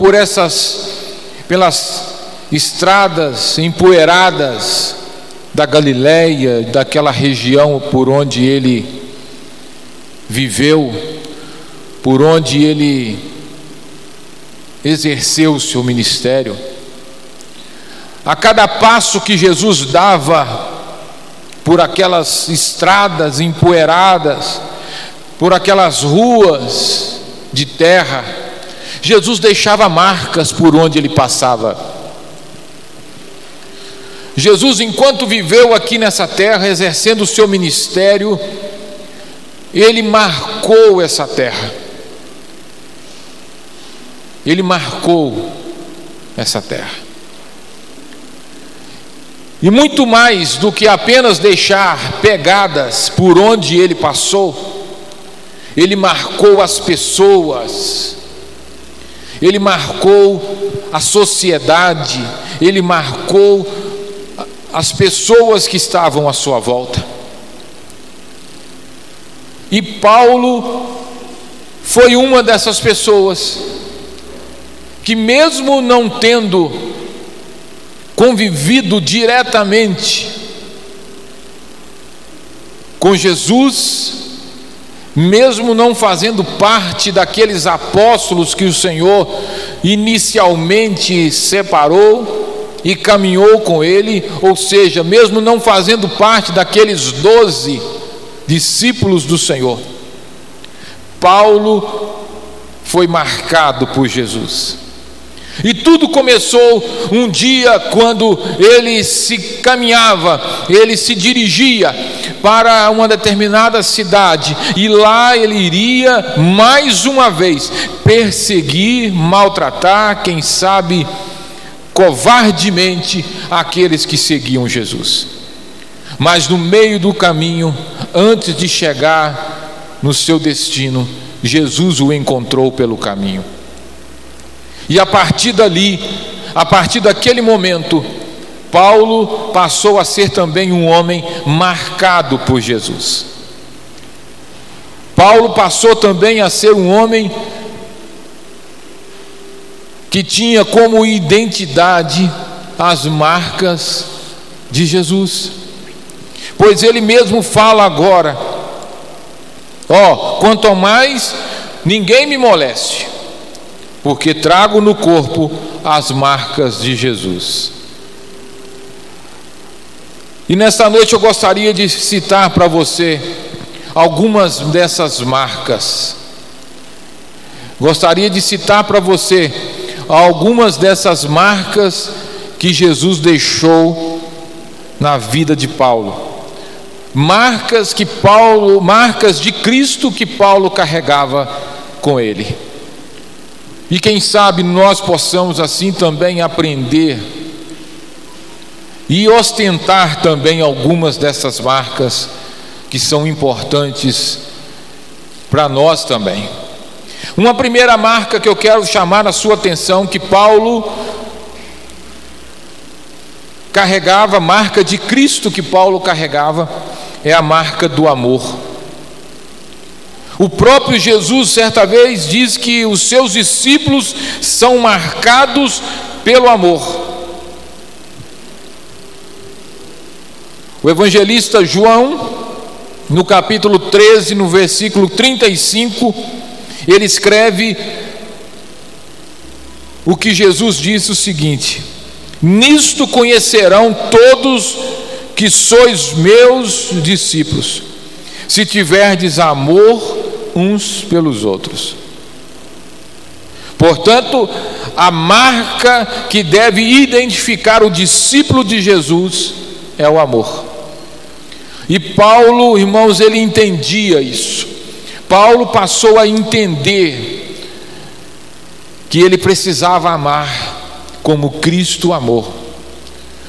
por essas pelas estradas empoeiradas da Galileia, daquela região por onde ele viveu, por onde ele exerceu o seu ministério. A cada passo que Jesus dava por aquelas estradas empoeiradas, por aquelas ruas de terra, Jesus deixava marcas por onde ele passava. Jesus, enquanto viveu aqui nessa terra, exercendo o seu ministério, ele marcou essa terra. Ele marcou essa terra. E muito mais do que apenas deixar pegadas por onde ele passou, ele marcou as pessoas, ele marcou a sociedade, ele marcou as pessoas que estavam à sua volta. E Paulo foi uma dessas pessoas que, mesmo não tendo convivido diretamente com Jesus, mesmo não fazendo parte daqueles apóstolos que o Senhor inicialmente separou e caminhou com ele, ou seja, mesmo não fazendo parte daqueles doze discípulos do Senhor, Paulo foi marcado por Jesus. E tudo começou um dia quando ele se caminhava, ele se dirigia para uma determinada cidade, e lá ele iria mais uma vez perseguir, maltratar, quem sabe covardemente aqueles que seguiam Jesus. Mas no meio do caminho, antes de chegar no seu destino, Jesus o encontrou pelo caminho. E a partir dali, a partir daquele momento, Paulo passou a ser também um homem marcado por Jesus. Paulo passou também a ser um homem que tinha como identidade as marcas de Jesus. Pois ele mesmo fala agora: Ó, oh, quanto mais ninguém me moleste, porque trago no corpo as marcas de Jesus. E nesta noite eu gostaria de citar para você algumas dessas marcas. Gostaria de citar para você algumas dessas marcas que Jesus deixou na vida de Paulo. Marcas que Paulo, marcas de Cristo que Paulo carregava com ele. E quem sabe nós possamos assim também aprender e ostentar também algumas dessas marcas que são importantes para nós também. Uma primeira marca que eu quero chamar a sua atenção que Paulo carregava, marca de Cristo que Paulo carregava, é a marca do amor. O próprio Jesus, certa vez, diz que os seus discípulos são marcados pelo amor. O evangelista João, no capítulo 13, no versículo 35, ele escreve o que Jesus disse o seguinte: Nisto conhecerão todos que sois meus discípulos, se tiverdes amor uns pelos outros. Portanto, a marca que deve identificar o discípulo de Jesus é o amor. E Paulo, irmãos, ele entendia isso. Paulo passou a entender que ele precisava amar como Cristo amou,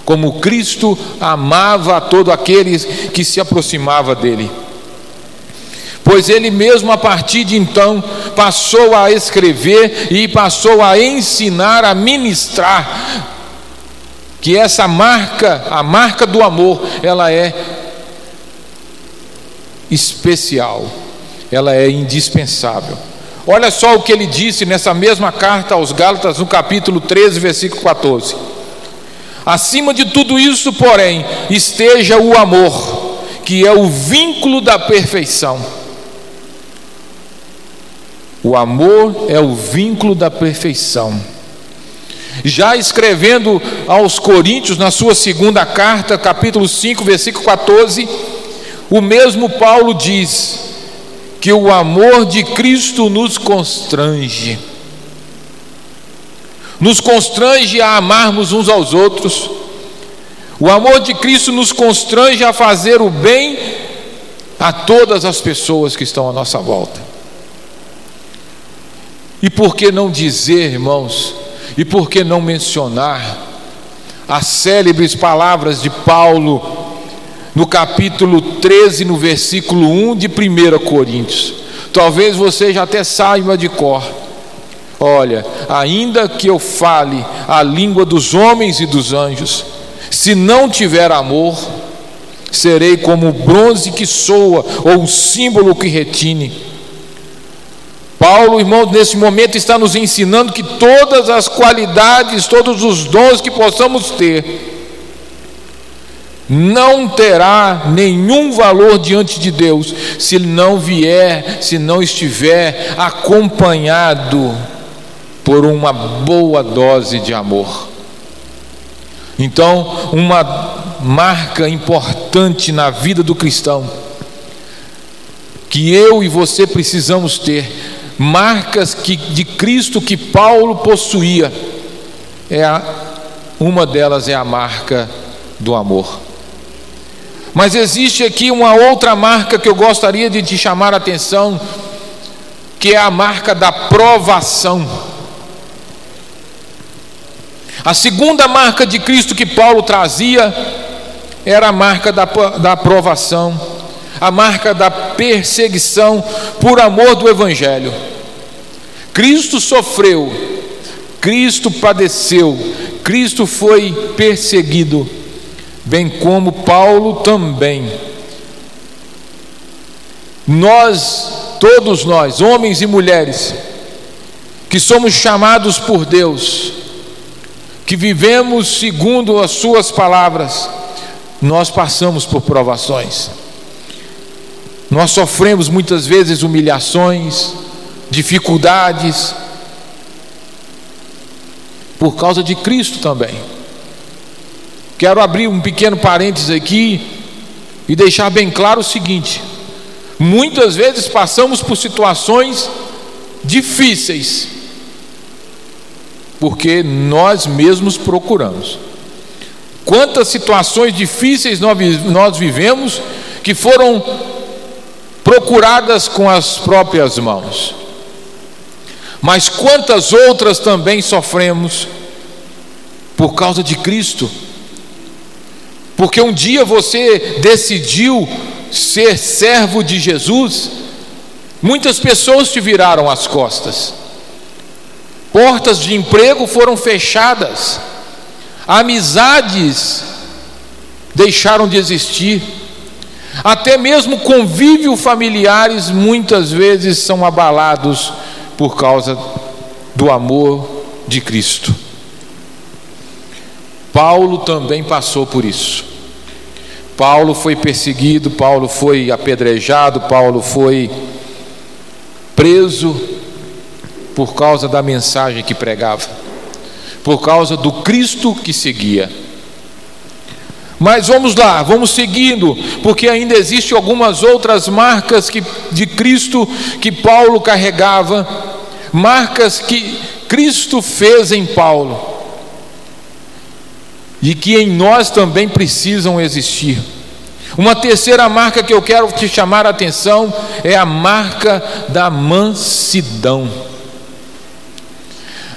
como Cristo amava a todo aquele que se aproximava dele pois ele mesmo a partir de então passou a escrever e passou a ensinar, a ministrar que essa marca, a marca do amor, ela é especial, ela é indispensável. Olha só o que ele disse nessa mesma carta aos Gálatas, no capítulo 13, versículo 14. Acima de tudo isso, porém, esteja o amor, que é o vínculo da perfeição. O amor é o vínculo da perfeição. Já escrevendo aos Coríntios, na sua segunda carta, capítulo 5, versículo 14, o mesmo Paulo diz que o amor de Cristo nos constrange nos constrange a amarmos uns aos outros. O amor de Cristo nos constrange a fazer o bem a todas as pessoas que estão à nossa volta. E por que não dizer, irmãos, e por que não mencionar as célebres palavras de Paulo no capítulo 13, no versículo 1 de 1 Coríntios? Talvez você já até saiba de cor. Olha, ainda que eu fale a língua dos homens e dos anjos, se não tiver amor, serei como o bronze que soa ou um símbolo que retine. Paulo, irmão, nesse momento está nos ensinando que todas as qualidades, todos os dons que possamos ter, não terá nenhum valor diante de Deus se não vier, se não estiver acompanhado por uma boa dose de amor. Então, uma marca importante na vida do cristão, que eu e você precisamos ter, marcas que, de Cristo que Paulo possuía, é a, uma delas é a marca do amor. Mas existe aqui uma outra marca que eu gostaria de te chamar a atenção, que é a marca da provação. A segunda marca de Cristo que Paulo trazia era a marca da, da aprovação, a marca da perseguição por amor do Evangelho. Cristo sofreu, Cristo padeceu, Cristo foi perseguido, bem como Paulo também. Nós, todos nós, homens e mulheres, que somos chamados por Deus, que vivemos segundo as Suas palavras, nós passamos por provações. Nós sofremos muitas vezes humilhações, dificuldades, por causa de Cristo também. Quero abrir um pequeno parênteses aqui e deixar bem claro o seguinte: muitas vezes passamos por situações difíceis, porque nós mesmos procuramos. Quantas situações difíceis nós vivemos que foram procuradas com as próprias mãos. Mas quantas outras também sofremos por causa de Cristo? Porque um dia você decidiu ser servo de Jesus, muitas pessoas te viraram as costas. Portas de emprego foram fechadas, amizades deixaram de existir, até mesmo convívio familiares muitas vezes são abalados por causa do amor de Cristo. Paulo também passou por isso. Paulo foi perseguido, Paulo foi apedrejado, Paulo foi preso, por causa da mensagem que pregava, por causa do Cristo que seguia. Mas vamos lá, vamos seguindo, porque ainda existem algumas outras marcas que, de Cristo que Paulo carregava, marcas que Cristo fez em Paulo e que em nós também precisam existir. Uma terceira marca que eu quero te chamar a atenção é a marca da mansidão.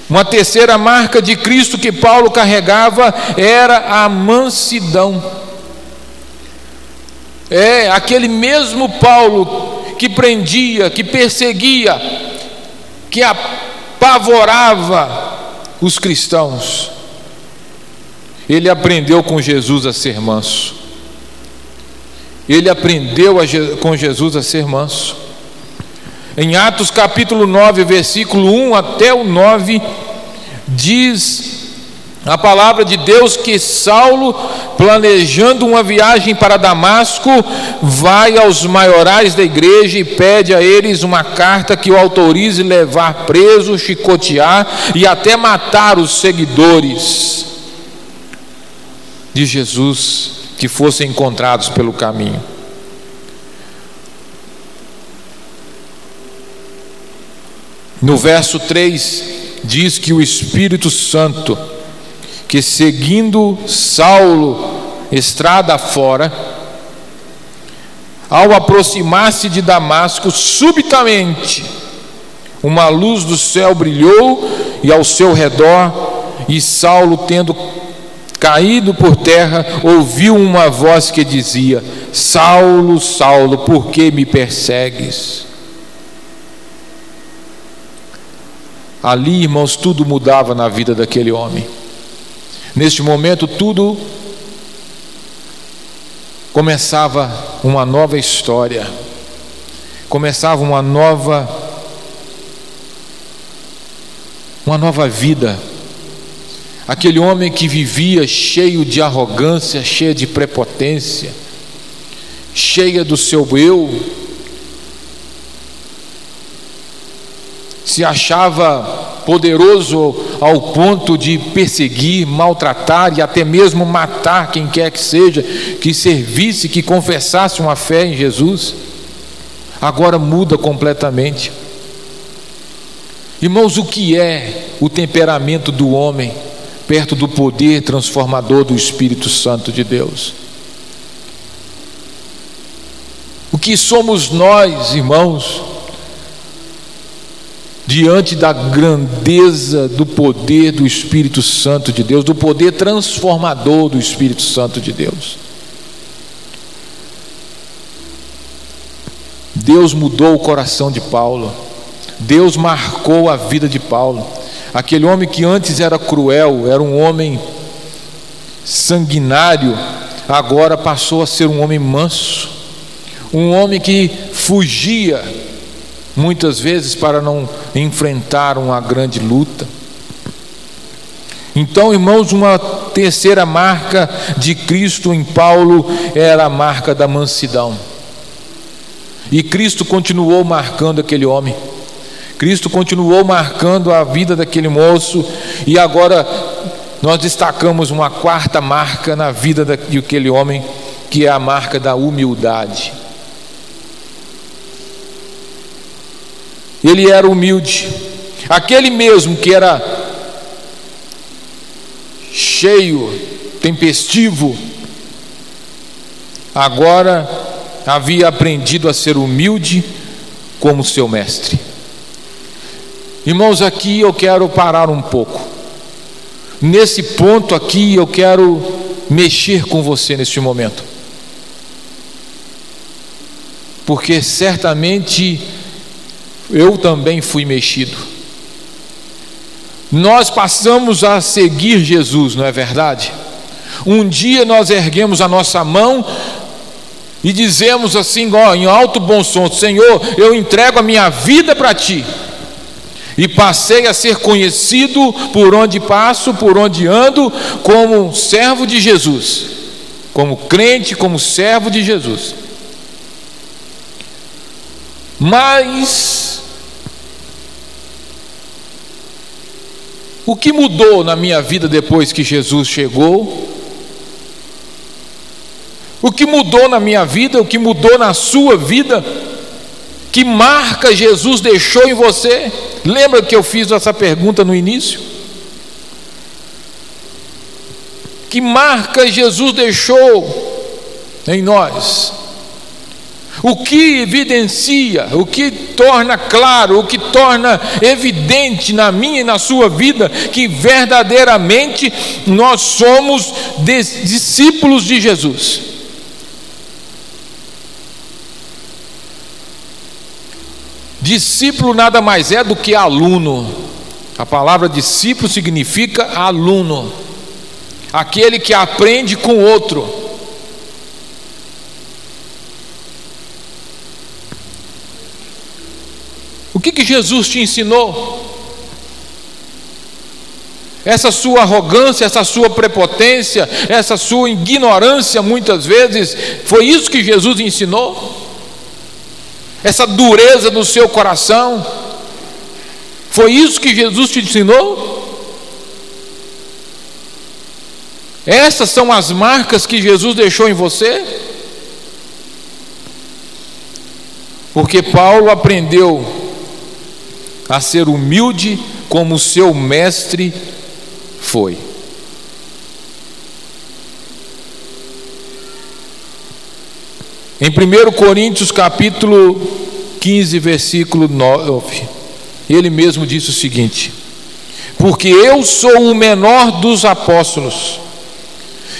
Uma terceira marca de Cristo que Paulo carregava era a mansidão. É aquele mesmo Paulo que prendia, que perseguia, que apavorava os cristãos. Ele aprendeu com Jesus a ser manso. Ele aprendeu a, com Jesus a ser manso. Em Atos capítulo 9, versículo 1 até o 9, diz a palavra de Deus que Saulo, planejando uma viagem para Damasco, vai aos maiorais da igreja e pede a eles uma carta que o autorize levar preso, chicotear e até matar os seguidores de Jesus que fossem encontrados pelo caminho. No verso 3 diz que o Espírito Santo que seguindo Saulo estrada fora, ao aproximar-se de Damasco, subitamente uma luz do céu brilhou e ao seu redor, e Saulo, tendo caído por terra, ouviu uma voz que dizia: Saulo, Saulo, por que me persegues? Ali, irmãos, tudo mudava na vida daquele homem. Neste momento, tudo começava uma nova história, começava uma nova uma nova vida. Aquele homem que vivia cheio de arrogância, cheio de prepotência, cheia do seu eu, se achava poderoso ao ponto de perseguir, maltratar e até mesmo matar quem quer que seja que servisse, que confessasse uma fé em Jesus, agora muda completamente. Irmãos, o que é o temperamento do homem perto do poder transformador do Espírito Santo de Deus? O que somos nós, irmãos, diante da grandeza do poder do Espírito Santo de Deus, do poder transformador do Espírito Santo de Deus. Deus mudou o coração de Paulo, Deus marcou a vida de Paulo. Aquele homem que antes era cruel, era um homem sanguinário, agora passou a ser um homem manso, um homem que fugia muitas vezes para não enfrentar uma grande luta. Então, irmãos, uma terceira marca de Cristo em Paulo era a marca da mansidão. E Cristo continuou marcando aquele homem. Cristo continuou marcando a vida daquele moço e agora nós destacamos uma quarta marca na vida daquele homem, que é a marca da humildade. Ele era humilde. Aquele mesmo que era cheio, tempestivo, agora havia aprendido a ser humilde como seu mestre. Irmãos, aqui eu quero parar um pouco. Nesse ponto aqui eu quero mexer com você neste momento. Porque certamente eu também fui mexido. Nós passamos a seguir Jesus, não é verdade? Um dia nós erguemos a nossa mão e dizemos assim, ó, em alto bom som: Senhor, eu entrego a minha vida para ti. E passei a ser conhecido por onde passo, por onde ando, como servo de Jesus, como crente, como servo de Jesus. Mas o que mudou na minha vida depois que Jesus chegou? O que mudou na minha vida, o que mudou na sua vida? Que marca Jesus deixou em você? Lembra que eu fiz essa pergunta no início? Que marca Jesus deixou em nós? O que evidencia, o que torna claro, o que torna evidente na minha e na sua vida que verdadeiramente nós somos discípulos de Jesus. Discípulo nada mais é do que aluno. A palavra discípulo significa aluno, aquele que aprende com outro. O que, que Jesus te ensinou? Essa sua arrogância, essa sua prepotência, essa sua ignorância, muitas vezes, foi isso que Jesus ensinou? Essa dureza no seu coração, foi isso que Jesus te ensinou? Essas são as marcas que Jesus deixou em você? Porque Paulo aprendeu a ser humilde como seu mestre foi. Em 1 Coríntios capítulo 15, versículo 9, ele mesmo disse o seguinte: Porque eu sou o menor dos apóstolos,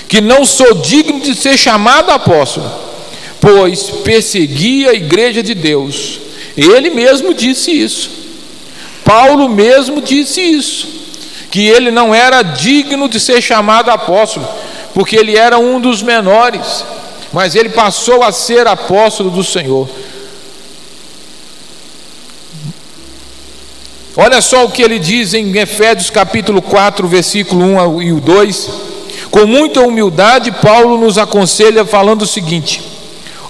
que não sou digno de ser chamado apóstolo, pois persegui a igreja de Deus. Ele mesmo disse isso. Paulo mesmo disse isso, que ele não era digno de ser chamado apóstolo, porque ele era um dos menores, mas ele passou a ser apóstolo do Senhor. Olha só o que ele diz em Efésios capítulo 4, versículo 1 e o 2. Com muita humildade, Paulo nos aconselha falando o seguinte: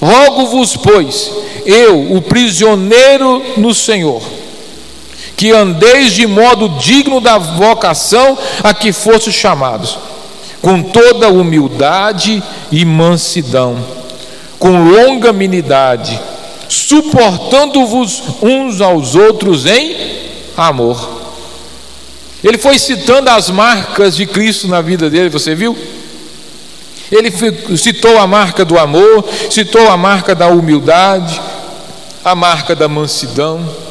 Rogo-vos, pois, eu, o prisioneiro no Senhor, que andeis de modo digno da vocação a que fostes chamados, com toda humildade e mansidão, com longanimidade, suportando-vos uns aos outros em amor. Ele foi citando as marcas de Cristo na vida dele, você viu? Ele citou a marca do amor, citou a marca da humildade, a marca da mansidão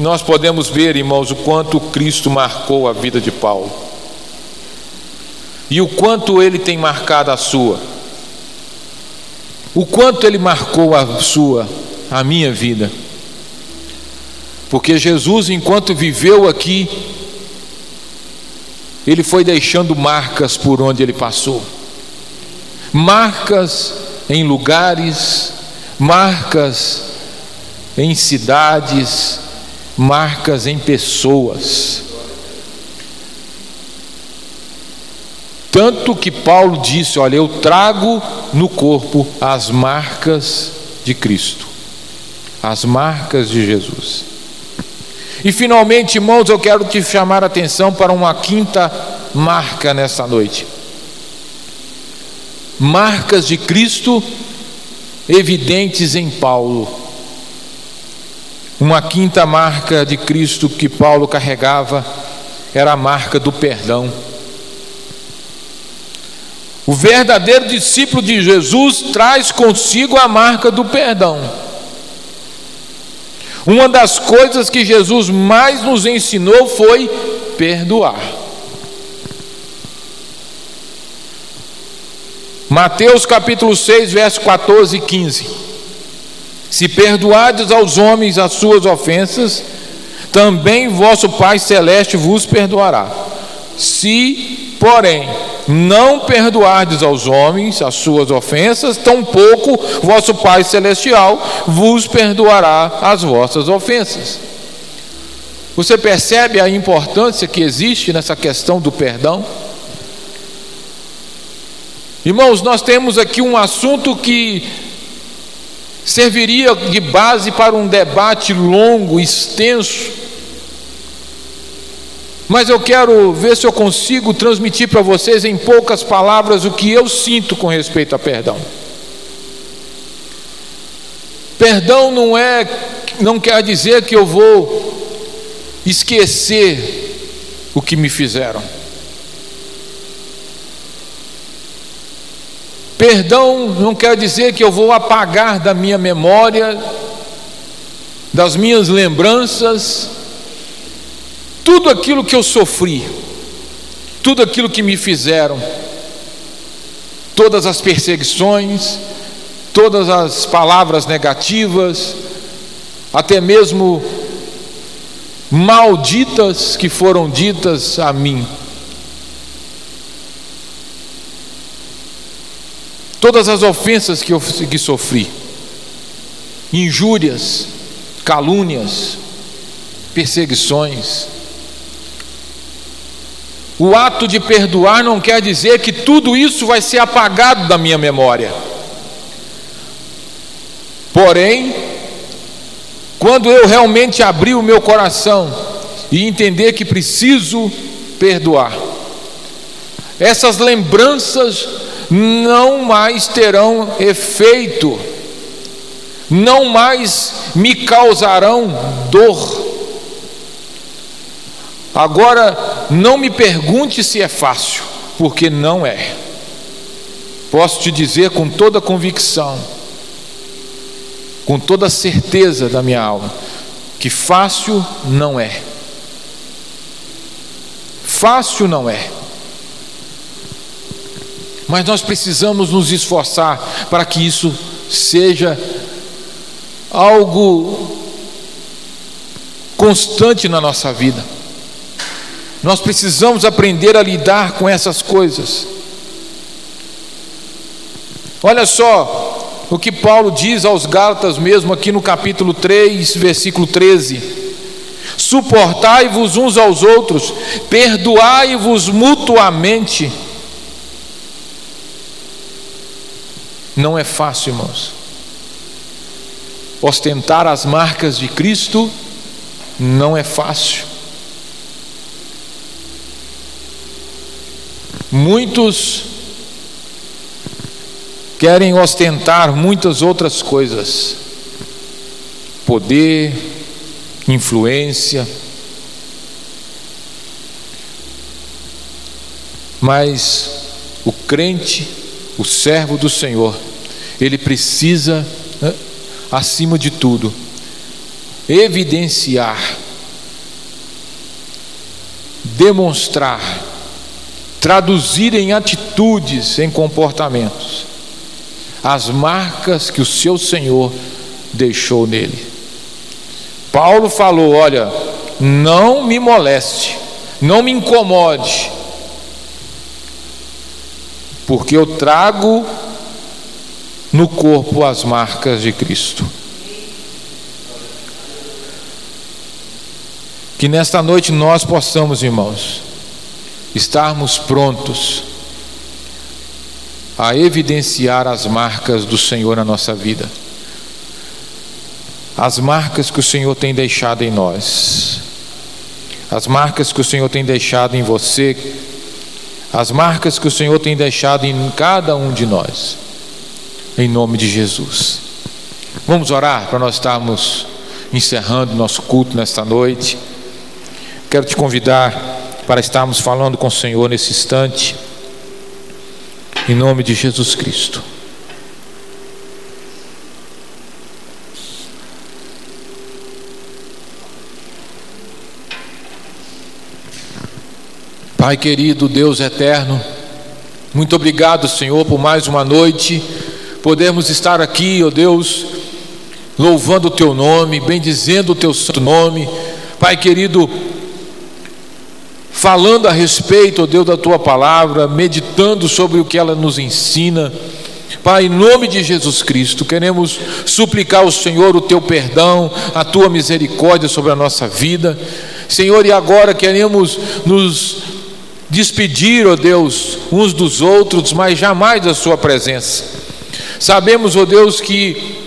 nós podemos ver, irmãos, o quanto Cristo marcou a vida de Paulo. E o quanto ele tem marcado a sua, o quanto ele marcou a sua, a minha vida, porque Jesus, enquanto viveu aqui, ele foi deixando marcas por onde ele passou. Marcas em lugares, marcas em cidades, marcas em pessoas. Tanto que Paulo disse: Olha, eu trago no corpo as marcas de Cristo, as marcas de Jesus. E finalmente, irmãos, eu quero te chamar a atenção para uma quinta marca nessa noite. Marcas de Cristo evidentes em Paulo. Uma quinta marca de Cristo que Paulo carregava era a marca do perdão. O verdadeiro discípulo de Jesus traz consigo a marca do perdão. Uma das coisas que Jesus mais nos ensinou foi perdoar. Mateus capítulo 6, verso 14 e 15. Se perdoardes aos homens as suas ofensas, também vosso Pai Celeste vos perdoará. Se, porém, não perdoardes aos homens as suas ofensas, tampouco vosso Pai Celestial vos perdoará as vossas ofensas. Você percebe a importância que existe nessa questão do perdão? Irmãos, nós temos aqui um assunto que serviria de base para um debate longo, extenso. Mas eu quero ver se eu consigo transmitir para vocês em poucas palavras o que eu sinto com respeito a perdão. Perdão não é não quer dizer que eu vou esquecer o que me fizeram. Perdão não quer dizer que eu vou apagar da minha memória, das minhas lembranças, tudo aquilo que eu sofri, tudo aquilo que me fizeram, todas as perseguições, todas as palavras negativas, até mesmo malditas que foram ditas a mim. Todas as ofensas que eu que sofri. injúrias, calúnias, perseguições. O ato de perdoar não quer dizer que tudo isso vai ser apagado da minha memória. Porém, quando eu realmente abrir o meu coração e entender que preciso perdoar, essas lembranças não mais terão efeito, não mais me causarão dor. Agora, não me pergunte se é fácil, porque não é. Posso te dizer com toda convicção, com toda certeza da minha alma, que fácil não é. Fácil não é. Mas nós precisamos nos esforçar para que isso seja algo constante na nossa vida. Nós precisamos aprender a lidar com essas coisas. Olha só, o que Paulo diz aos Gálatas, mesmo aqui no capítulo 3, versículo 13: Suportai-vos uns aos outros, perdoai-vos mutuamente. Não é fácil, irmãos. Ostentar as marcas de Cristo não é fácil. Muitos querem ostentar muitas outras coisas: poder, influência. Mas o crente, o servo do Senhor, ele precisa, acima de tudo, evidenciar, demonstrar, traduzir em atitudes, em comportamentos as marcas que o seu Senhor deixou nele. Paulo falou: Olha, não me moleste, não me incomode, porque eu trago no corpo as marcas de Cristo. Que nesta noite nós possamos, irmãos, estarmos prontos a evidenciar as marcas do Senhor na nossa vida. As marcas que o Senhor tem deixado em nós. As marcas que o Senhor tem deixado em você. As marcas que o Senhor tem deixado em cada um de nós. Em nome de Jesus. Vamos orar para nós estarmos encerrando nosso culto nesta noite. Quero te convidar para estarmos falando com o Senhor nesse instante. Em nome de Jesus Cristo. Pai querido, Deus eterno, muito obrigado, Senhor, por mais uma noite, podermos estar aqui, ó oh Deus, louvando o Teu nome, bendizendo o Teu santo nome. Pai querido, falando a respeito, ó Deus, da tua palavra, meditando sobre o que ela nos ensina. Pai, em nome de Jesus Cristo, queremos suplicar ao Senhor o teu perdão, a tua misericórdia sobre a nossa vida. Senhor, e agora queremos nos despedir, ó Deus, uns dos outros, mas jamais da Sua presença. Sabemos, ó Deus, que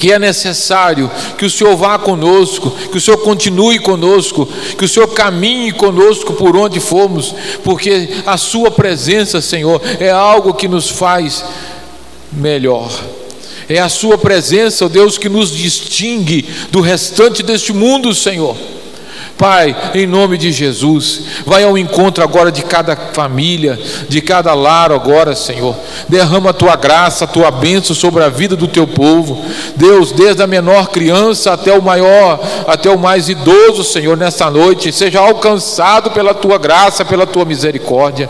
que é necessário que o Senhor vá conosco, que o Senhor continue conosco, que o Senhor caminhe conosco por onde formos, porque a Sua presença, Senhor, é algo que nos faz melhor. É a Sua presença, ó Deus, que nos distingue do restante deste mundo, Senhor. Pai, em nome de Jesus, vai ao encontro agora de cada família, de cada lar agora, Senhor. Derrama a tua graça, a tua bênção sobre a vida do teu povo. Deus, desde a menor criança até o maior, até o mais idoso, Senhor, nesta noite, seja alcançado pela tua graça, pela tua misericórdia.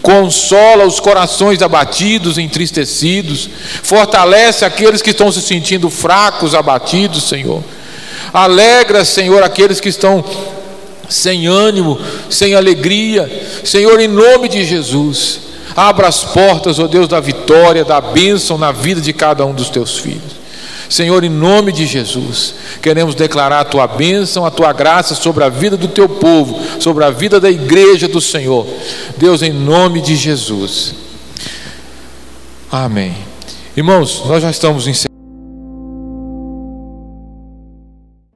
Consola os corações abatidos, entristecidos, fortalece aqueles que estão se sentindo fracos, abatidos, Senhor. Alegra, Senhor, aqueles que estão sem ânimo, sem alegria. Senhor, em nome de Jesus, abra as portas, ó Deus, da vitória, da bênção na vida de cada um dos teus filhos. Senhor, em nome de Jesus, queremos declarar a tua bênção, a tua graça sobre a vida do teu povo, sobre a vida da igreja do Senhor. Deus, em nome de Jesus. Amém. Irmãos, nós já estamos encerrando.